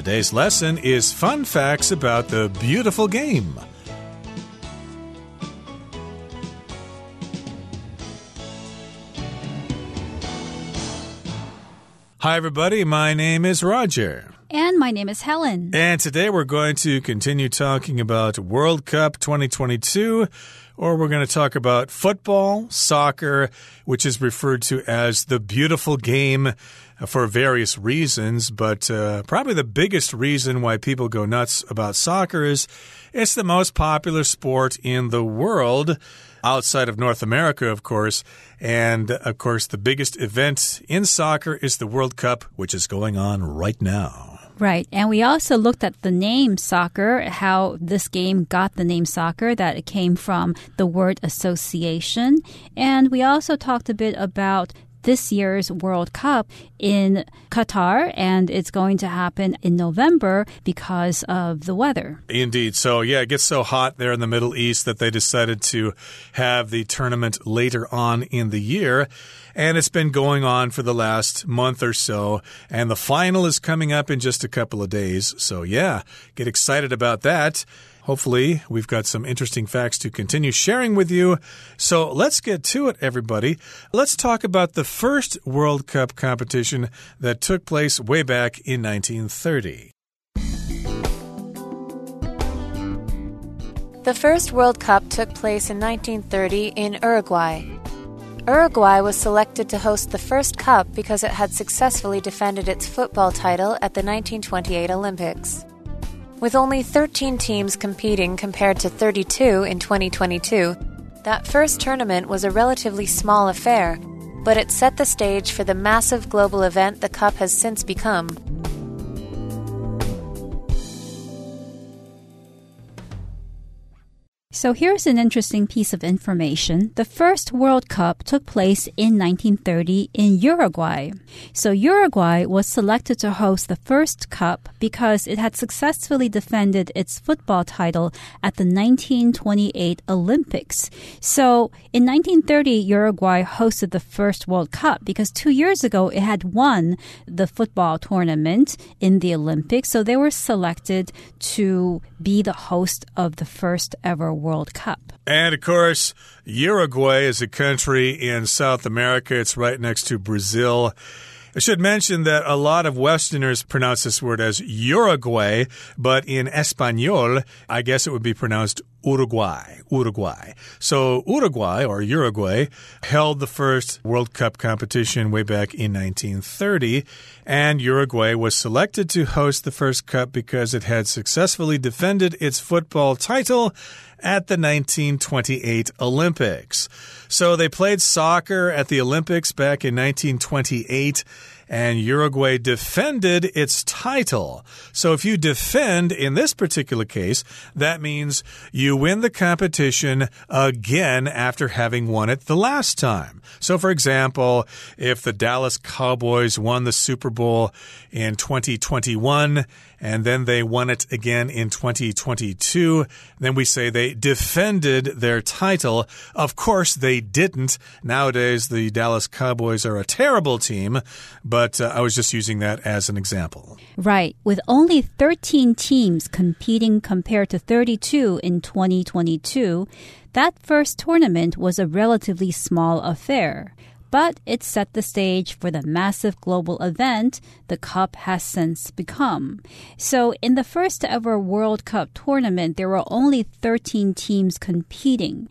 Today's lesson is fun facts about the beautiful game. Hi, everybody. My name is Roger. And my name is Helen. And today we're going to continue talking about World Cup 2022 or we're going to talk about football, soccer, which is referred to as the beautiful game for various reasons. But uh, probably the biggest reason why people go nuts about soccer is it's the most popular sport in the world outside of North America, of course. And of course, the biggest event in soccer is the World Cup, which is going on right now. Right. And we also looked at the name soccer, how this game got the name soccer, that it came from the word association. And we also talked a bit about this year's World Cup in Qatar, and it's going to happen in November because of the weather. Indeed. So, yeah, it gets so hot there in the Middle East that they decided to have the tournament later on in the year. And it's been going on for the last month or so. And the final is coming up in just a couple of days. So, yeah, get excited about that. Hopefully, we've got some interesting facts to continue sharing with you. So let's get to it, everybody. Let's talk about the first World Cup competition that took place way back in 1930. The first World Cup took place in 1930 in Uruguay. Uruguay was selected to host the first cup because it had successfully defended its football title at the 1928 Olympics. With only 13 teams competing compared to 32 in 2022, that first tournament was a relatively small affair, but it set the stage for the massive global event the Cup has since become. So here's an interesting piece of information. The first World Cup took place in 1930 in Uruguay. So Uruguay was selected to host the first cup because it had successfully defended its football title at the 1928 Olympics. So in 1930, Uruguay hosted the first World Cup because two years ago it had won the football tournament in the Olympics. So they were selected to be the host of the first ever World World Cup. And of course, Uruguay is a country in South America. It's right next to Brazil. I should mention that a lot of Westerners pronounce this word as Uruguay, but in Espanol, I guess it would be pronounced Uruguay. Uruguay. So Uruguay or Uruguay held the first World Cup competition way back in 1930, and Uruguay was selected to host the first cup because it had successfully defended its football title at the 1928 Olympics. So they played soccer at the Olympics back in 1928 and Uruguay defended its title. So if you defend in this particular case, that means you win the competition again after having won it the last time. So for example, if the Dallas Cowboys won the Super Bowl in 2021 and then they won it again in 2022, then we say they defended their title. Of course, they didn't. Nowadays, the Dallas Cowboys are a terrible team, but uh, I was just using that as an example. Right. With only 13 teams competing compared to 32 in 2022, that first tournament was a relatively small affair but it set the stage for the massive global event the Cup has since become. So, in the first ever World Cup tournament, there were only 13 teams competing.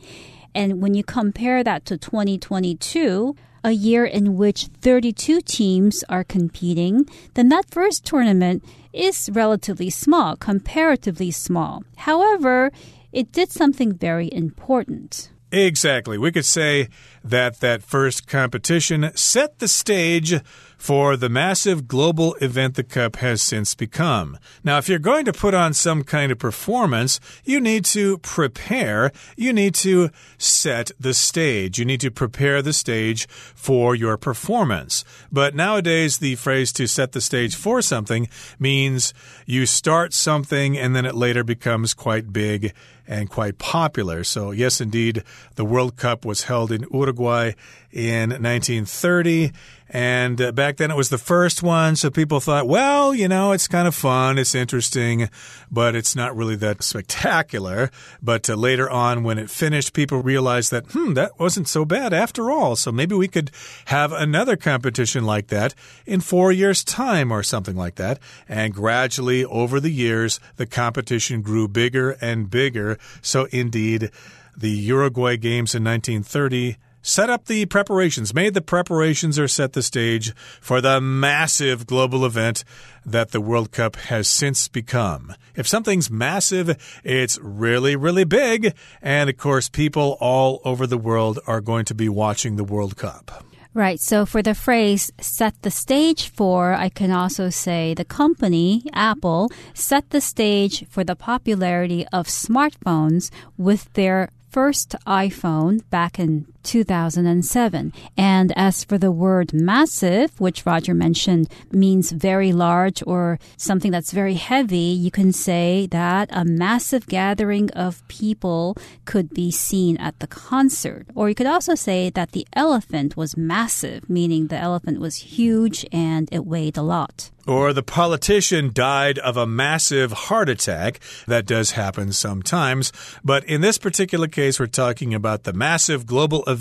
And when you compare that to 2022, a year in which 32 teams are competing, then that first tournament is relatively small, comparatively small. However, it did something very important. Exactly. We could say that that first competition set the stage for the massive global event the Cup has since become. Now, if you're going to put on some kind of performance, you need to prepare, you need to set the stage, you need to prepare the stage for your performance. But nowadays, the phrase to set the stage for something means you start something and then it later becomes quite big and quite popular. So, yes, indeed, the World Cup was held in Uruguay in 1930. And uh, back then it was the first one, so people thought, well, you know, it's kind of fun, it's interesting, but it's not really that spectacular. But uh, later on, when it finished, people realized that, hmm, that wasn't so bad after all. So maybe we could have another competition like that in four years' time or something like that. And gradually, over the years, the competition grew bigger and bigger. So indeed, the Uruguay Games in 1930 set up the preparations, made the preparations or set the stage for the massive global event that the World Cup has since become. If something's massive, it's really, really big. And of course, people all over the world are going to be watching the World Cup. Right. So for the phrase set the stage for, I can also say the company, Apple, set the stage for the popularity of smartphones with their first iPhone back in 2007. And as for the word massive, which Roger mentioned means very large or something that's very heavy, you can say that a massive gathering of people could be seen at the concert. Or you could also say that the elephant was massive, meaning the elephant was huge and it weighed a lot. Or the politician died of a massive heart attack. That does happen sometimes. But in this particular case, we're talking about the massive global event,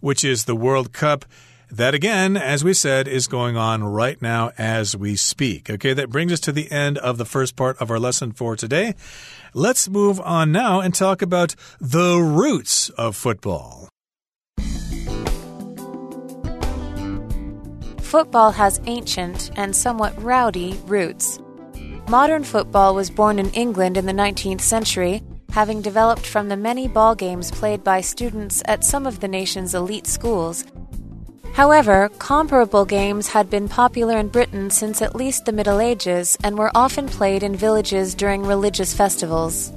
which is the World Cup. That again, as we said, is going on right now as we speak. Okay, that brings us to the end of the first part of our lesson for today. Let's move on now and talk about the roots of football. Football has ancient and somewhat rowdy roots. Modern football was born in England in the 19th century, having developed from the many ball games played by students at some of the nation's elite schools. However, comparable games had been popular in Britain since at least the Middle Ages and were often played in villages during religious festivals.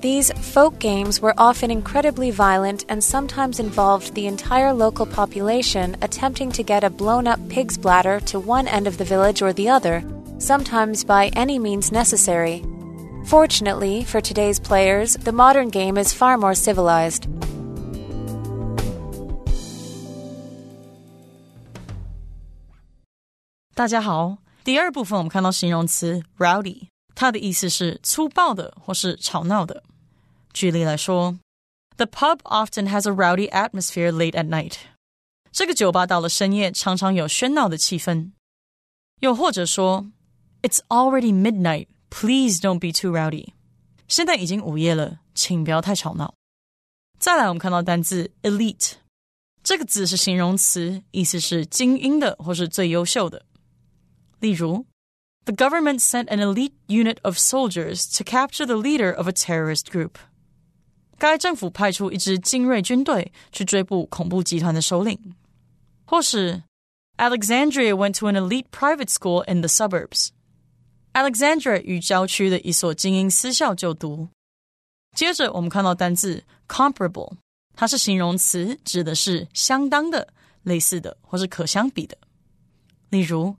These folk games were often incredibly violent and sometimes involved the entire local population attempting to get a blown up pig's bladder to one end of the village or the other, sometimes by any means necessary. Fortunately, for today's players, the modern game is far more civilized. 大家好，第二部分我们看到形容词 rowdy，它的意思是粗暴的或是吵闹的。举例来说，The pub often has a rowdy atmosphere late at night。这个酒吧到了深夜常常有喧闹的气氛。又或者说，It's already midnight. Please don't be too rowdy。现在已经午夜了，请不要太吵闹。再来，我们看到单字 elite，这个字是形容词，意思是精英的或是最优秀的。例如，The government sent an elite unit of soldiers to capture the leader of a terrorist group。该政府派出一支精锐军队去追捕恐怖集团的首领，或是 Alexandria went to an elite private school in the suburbs。 Alexandria 与郊区的一所精英私校就读。接着我们看到单字 comparable，它是形容词，指的是相当的、类似的或是可相比的。例如，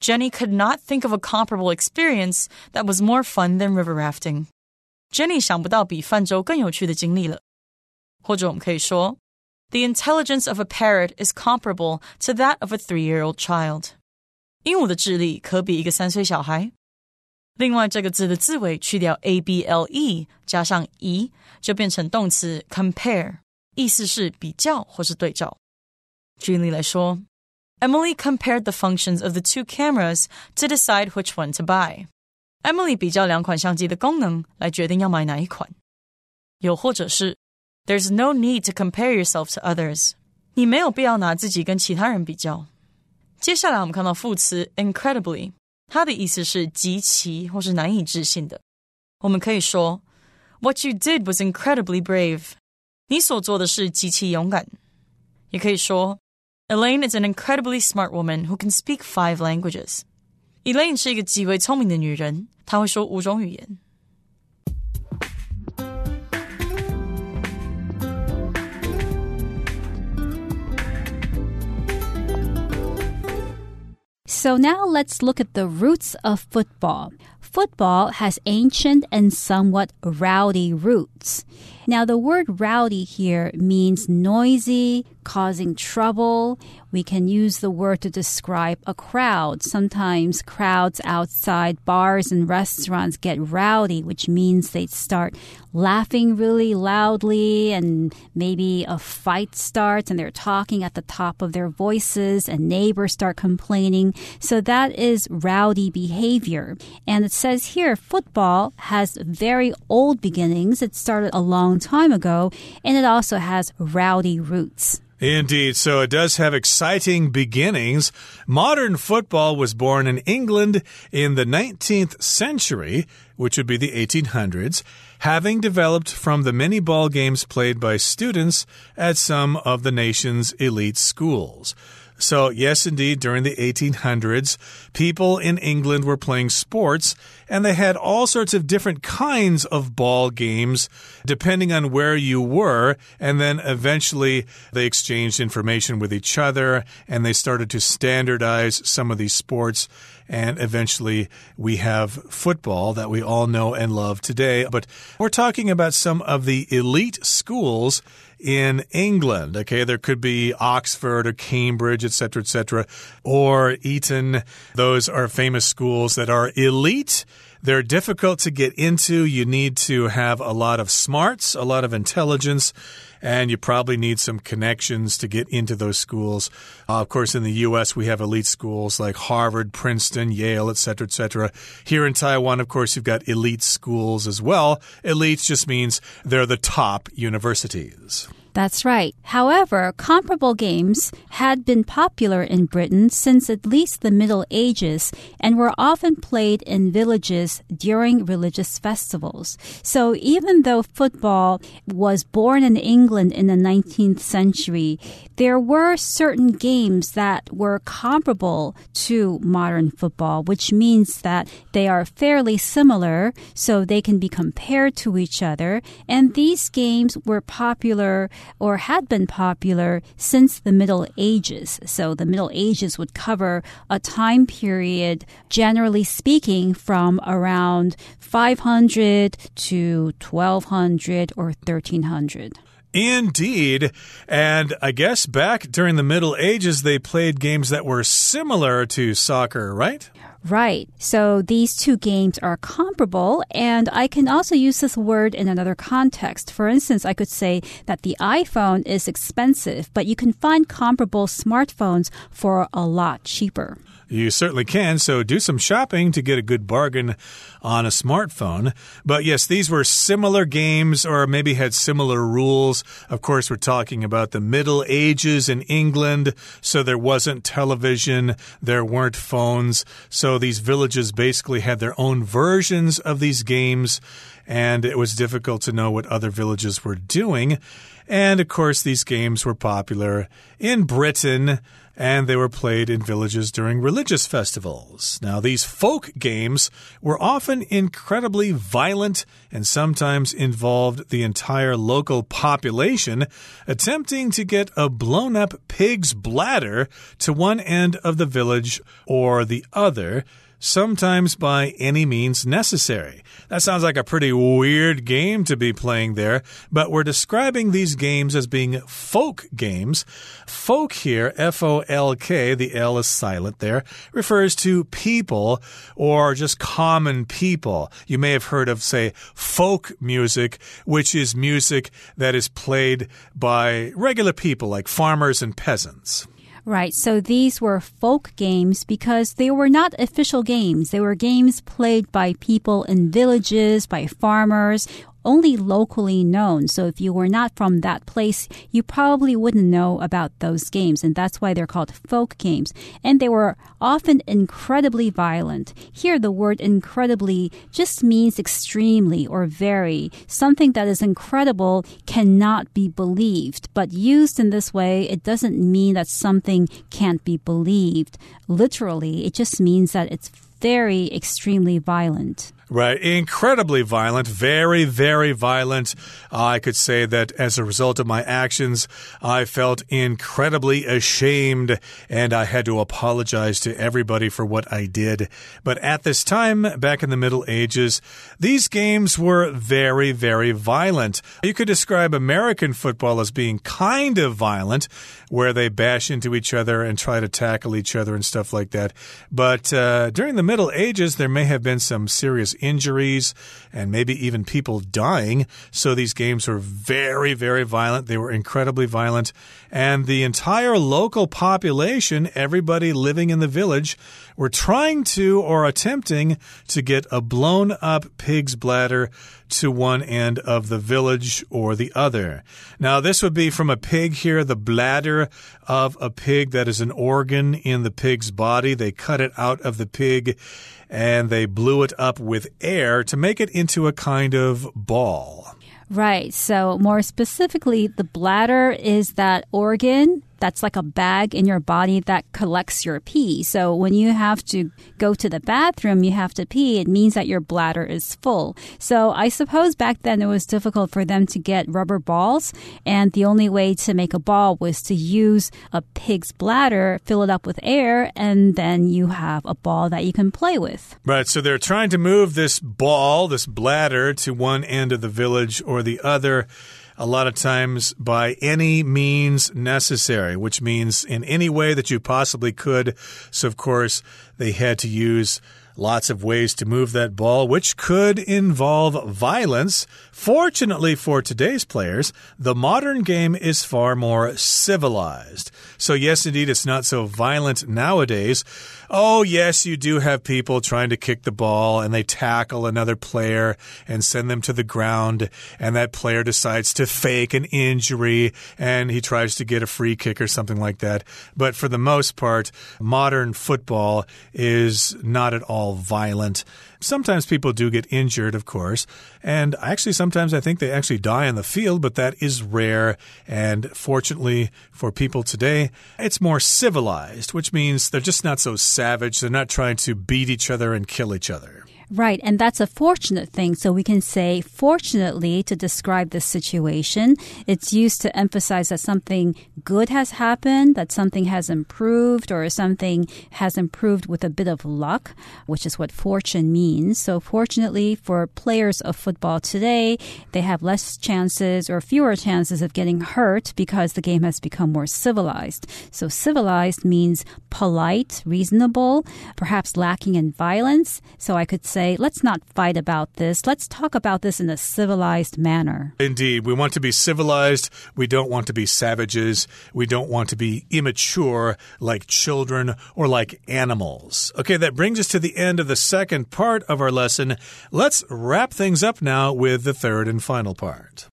Jenny could not think of a comparable experience that was more fun than river rafting。Jenny 想不到比泛舟更有趣的经历了。或者我们可以说，The intelligence of a parrot is comparable to that of a three-year-old child。鹦鹉的智力可比一个三岁小孩。 另外，这个字的字尾去掉 a b l e，加上 e，就变成动词 compare，意思是比较或是对照。举例来说，Emily compared the functions of the two cameras to decide which one to buy。Emily 比较两款相机的功能来决定要买哪一款，又或者是 There's no need to compare yourself to others，你没有必要拿自己跟其他人比较。接下来我们看到副词 incredibly， 它的意思是极其或是难以置信的。我们可以说 What you did was incredibly brave，你所做的是极其勇敢。也可以说 Elaine is an incredibly smart woman who can speak five languages。Elaine 是一个极为聪明的女人，她会说五种语言。So now let's look at the roots of football. Football has ancient and somewhat rowdy roots. Now, the word rowdy here means noisy, causing trouble. We can use the word to describe a crowd. Sometimes crowds outside bars and restaurants get rowdy, which means they start laughing really loudly and maybe a fight starts and they're talking at the top of their voices and neighbors start complaining. So that is rowdy behavior. And it says here football has very old beginnings. It started a long time ago and it also has rowdy roots. Indeed. So it does have exciting beginnings. Modern football was born in England in the 19th century, which would be the 1800s, having developed from the many ball games played by students at some of the nation's elite schools. So, yes, indeed, during the 1800s, people in England were playing sports, and they had all sorts of different kinds of ball games depending on where you were. And then eventually they exchanged information with each other and they started to standardize some of these sports. And eventually we have football that we all know and love today. But we're talking about some of the elite schools in England. Okay, there could be Oxford or Cambridge, etc., etc., or Eton. Those are famous schools that are elite. They're difficult to get into. You need to have a lot of smarts, a lot of intelligence, and you probably need some connections to get into those schools. Uh, of course, in the U.S., we have elite schools like Harvard, Princeton, Yale, etc., etc. Here in Taiwan, of course, you've got elite schools as well. Elite just means they're the top universities. That's right. However, comparable games had been popular in Britain since at least the Middle Ages and were often played in villages during religious festivals. So even though football was born in England in the 19th century, there were certain games that were comparable to modern football, which means that they are fairly similar, so they can be compared to each other. And these games were popular or had been popular since the Middle Ages. So the Middle Ages would cover a time period, generally speaking, from around 500 to 1200 or 1300. Indeed. And I guess back during the Middle Ages, they played games that were similar to soccer, right? Right. So these two games are comparable, and I can also use this word in another context. For instance, I could say that the iPhone is expensive, but you can find comparable smartphones for a lot cheaper. You certainly can. So do some shopping to get a good bargain on a smartphone. But yes, these were similar games or maybe had similar rules. Of course, we're talking about the Middle Ages in England. So there wasn't television, there weren't phones. So these villages basically had their own versions of these games. And it was difficult to know what other villages were doing. And of course, these games were popular in Britain and they were played in villages during religious festivals. Now, these folk games were often incredibly violent and sometimes involved the entire local population attempting to get a blown up pig's bladder to one end of the village or the other sometimes by any means necessary. That sounds like a pretty weird game to be playing there, but we're describing these games as being folk games. Folk here, F O L K, the L is silent there, refers to people or just common people. You may have heard of, say, folk music, which is music that is played by regular people like farmers and peasants. Right. So these were folk games because they were not official games. They were games played by people in villages, by farmers, only locally known. So if you were not from that place, you probably wouldn't know about those games. And that's why they're called folk games. And they were often incredibly violent. Here, the word incredibly just means extremely or very. Something that is incredible cannot be believed. But used in this way, it doesn't mean that something can't be believed. Literally, it just means that it's very extremely violent. Right. Incredibly violent. Very, very violent. I could say that as a result of my actions, I felt incredibly ashamed and I had to apologize to everybody for what I did. But at this time, back in the Middle Ages, these games were very, very violent. You could describe American football as being kind of violent, where they bash into each other and try to tackle each other and stuff like that. But uh, during the Middle Ages, there may have been some serious injuries and maybe even people dying. So these games were very, very violent. They were incredibly violent. And the entire local population, everybody living in the village, were trying to or attempting to get a blown up pig's bladder to one end of the village or the other. Now, this would be from a pig here, the bladder of a pig that is an organ in the pig's body. They cut it out of the pig and they blew it up with air to make it into a kind of ball. Right. So, more specifically, the bladder is that organ that's like a bag in your body that collects your pee. So when you have to go to the bathroom, you have to pee, it means that your bladder is full. So I suppose back then it was difficult for them to get rubber balls, and the only way to make a ball was to use a pig's bladder, fill it up with air, and then you have a ball that you can play with. Right. So they're trying to move this ball, this bladder, to one end of the village or the other a lot of times by any means necessary, which means in any way that you possibly could. So, of course, they had to use lots of ways to move that ball, which could involve violence. Fortunately for today's players, the modern game is far more civilized. So, yes, indeed, it's not so violent nowadays. Oh, yes, you do have people trying to kick the ball and they tackle another player and send them to the ground, and that player decides to fake an injury and he tries to get a free kick or something like that. But for the most part, modern football is not at all violent. Sometimes people do get injured, of course, and actually, sometimes I think they actually die in the field, but that is rare. And fortunately for people today, it's more civilized, which means they're just not so savage. They're not trying to beat each other and kill each other. Right, and that's a fortunate thing. So we can say, fortunately, to describe this situation. It's used to emphasize that something good has happened, that something has improved, or something has improved with a bit of luck, which is what fortune means. So, fortunately, for players of football today, they have less chances or fewer chances of getting hurt because the game has become more civilized. So, civilized means polite, reasonable, perhaps lacking in violence. So, I could say, say, let's not fight about this. Let's talk about this in a civilized manner. Indeed. We want to be civilized. We don't want to be savages. We don't want to be immature like children or like animals. Okay, that brings us to the end of the second part of our lesson. Let's wrap things up now with the third and final part.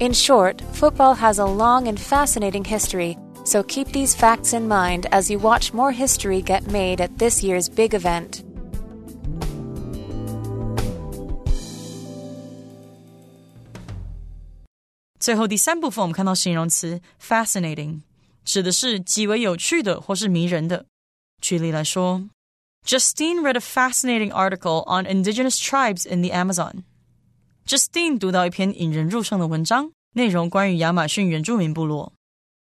In short, football has a long and fascinating history so keep these facts in mind as you watch more history get made at this year's big event. 最后第三部分，我们看到形容词 fascinating，指的是极为有趣的或是迷人的。举例来说，Justine read a fascinating article on indigenous tribes in the Amazon. Justine 读到一篇引人入胜的文章，内容关于亚马逊原住民部落。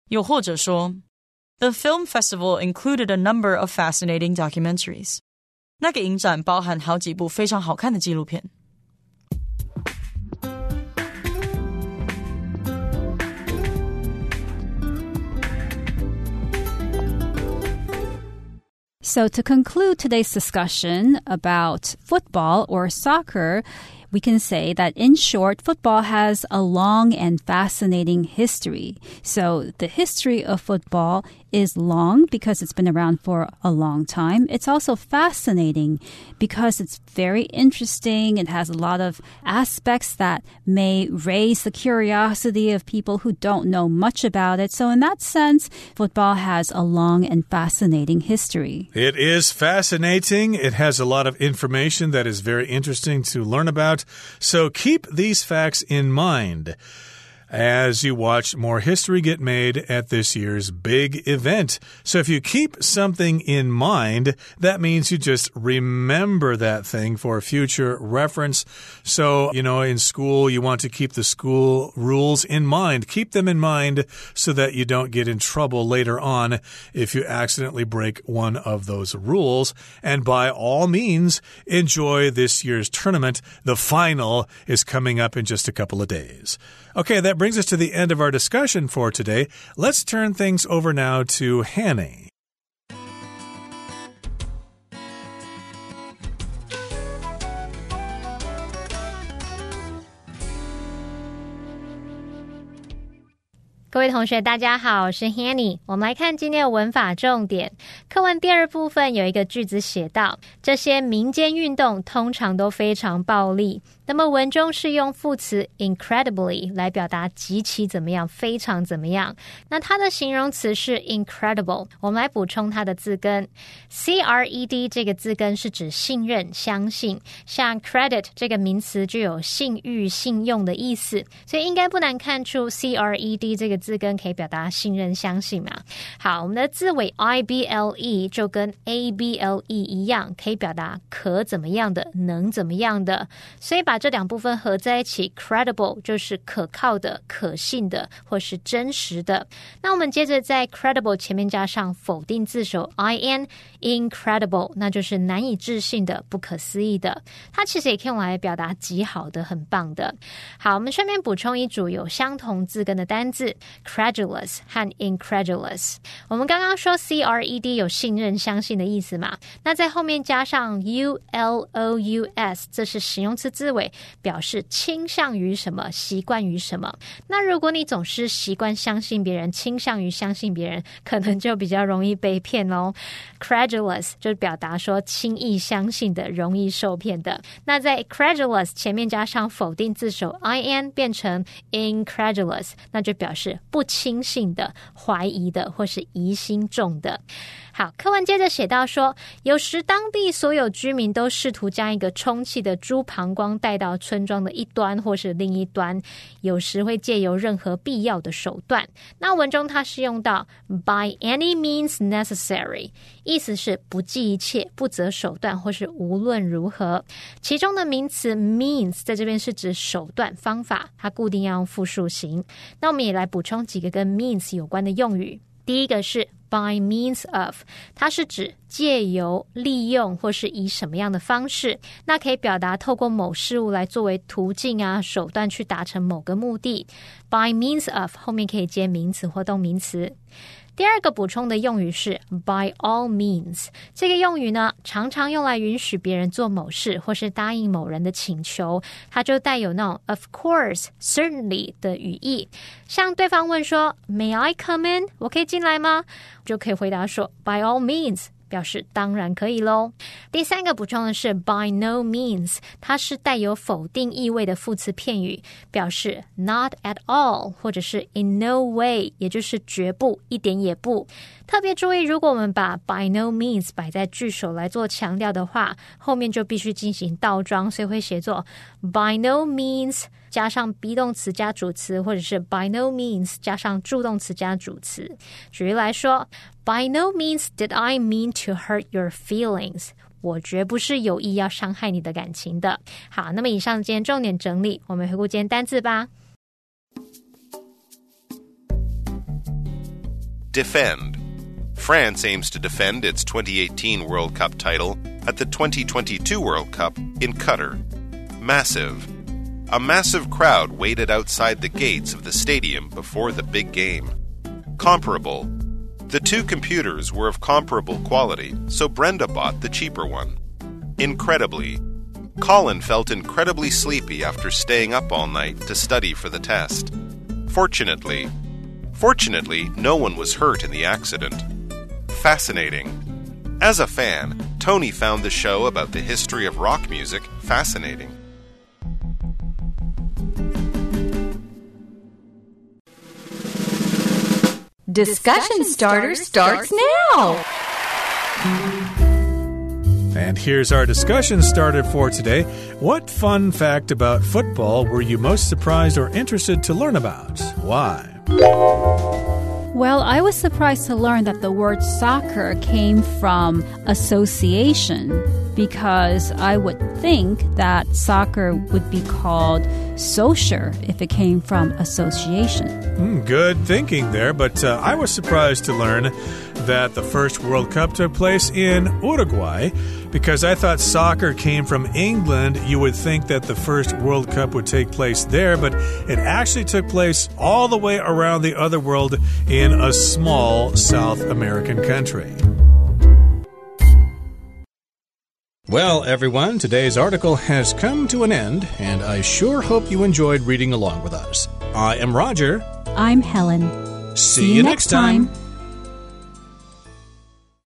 又或者说，The film festival included a number of fascinating documentaries。那个影展包含好几部非常好看的纪录片。So, to conclude today's discussion about football or soccer, we can say that in short, football has a long and fascinating history. So the history of football is long because it's been around for a long time. It's also fascinating because it's very interesting. It has a lot of aspects that may raise the curiosity of people who don't know much about it. So, in that sense, football has a long and fascinating history. It is fascinating. It has a lot of information that is very interesting to learn about. So, keep these facts in mind. As you watch more history get made at this year's big event. So if you keep something in mind, that means you just remember that thing for future reference. So, you know, in school, you want to keep the school rules in mind. Keep them in mind so that you don't get in trouble later on if you accidentally break one of those rules. And by all means, enjoy this year's tournament. The final is coming up in just a couple of days. Okay, that brings us to the end of our discussion for today. Let's turn things over now to Hanny. 各位同学，大家好，我是 Hanny。我们来看今天的文法重点。课文第二部分有一个句子写到：这些民间运动通常都非常暴力。 那么文中是用副词 incredibly 来表达极其怎么样，非常怎么样。那它的形容词是 incredible。我们来补充它的字根，c r e d 这个字根是指信任、相信。像 credit 这个名词具有信誉、信用的意思，所以应该不难看出 c r e d 这个字根可以表达信任、相信嘛。好，我们的字尾 i b l e 就跟 a b l e 一样，可以表达可怎么样的，能怎么样的，所以把。这两部分合在一起，credible 就是可靠的、可信的或是真实的。那我们接着在 credible 前面加上否定字首 i n，incredible，那就是难以置信的、不可思议的。它其实也可以用来表达极好的、很棒的。好，我们顺便补充一组有相同字根的单字：credulous 和 incredulous。我们刚刚说 c r e d 有信任、相信的意思嘛？那在后面加上 u l o u s，这是形容词字尾。表示倾向于什么，习惯于什么。那如果你总是习惯相信别人，倾向于相信别人，可能就比较容易被骗哦。Credulous 就是表达说轻易相信的，容易受骗的。那在 credulous 前面加上否定字首 i n，变成 incredulous，那就表示不轻信的、怀疑的或是疑心重的。好，课文接着写到说，有时当地所有居民都试图将一个充气的猪膀胱带到村庄的一端或是另一端，有时会借由任何必要的手段。那文中它是用到 by any means necessary，意思是不计一切、不择手段或是无论如何。其中的名词 means 在这边是指手段、方法，它固定要用复数形。那我们也来补充几个跟 means 有关的用语。第一个是 by means of，它是指借由、利用或是以什么样的方式，那可以表达透过某事物来作为途径啊、手段去达成某个目的。by means of 后面可以接名词或动名词。第二个补充的用语是 by all means，这个用语呢，常常用来允许别人做某事或是答应某人的请求，它就带有那种 of course、certainly 的语义。像对方问说 May I come in？我可以进来吗？就可以回答说 By all means。表示当然可以喽。第三个补充的是 by no means，它是带有否定意味的副词片语，表示 not at all 或者是 in no way，也就是绝不、一点也不。特别注意，如果我们把 by no means 摆在句首来做强调的话，后面就必须进行倒装，所以会写作 by no means 加上 be 动词加主词，或者是 by no means 加上助动词加主词。举例来说，by no means did I mean to hurt your feelings。我绝不是有意要伤害你的感情的。好，那么以上今天重点整理，我们回顾今天单词吧。Defend. France aims to defend its 2018 World Cup title at the 2022 World Cup in Qatar. Massive. a massive crowd waited outside the gates of the stadium before the big game. Comparable. The two computers were of comparable quality, so Brenda bought the cheaper one. Incredibly. Colin felt incredibly sleepy after staying up all night to study for the test. Fortunately, fortunately, no one was hurt in the accident fascinating. As a fan, Tony found the show about the history of rock music fascinating. Discussion starter starts now. And here's our discussion starter for today. What fun fact about football were you most surprised or interested to learn about? Why? Well, I was surprised to learn that the word soccer came from association because I would think that soccer would be called social if it came from association. Mm, good thinking there, but uh, I was surprised to learn that the first World Cup took place in Uruguay because I thought soccer came from England. You would think that the first World Cup would take place there, but it actually took place all the way around the other world in a small South American country. Well, everyone, today's article has come to an end, and I sure hope you enjoyed reading along with us. I am Roger. I'm Helen. See, you next time.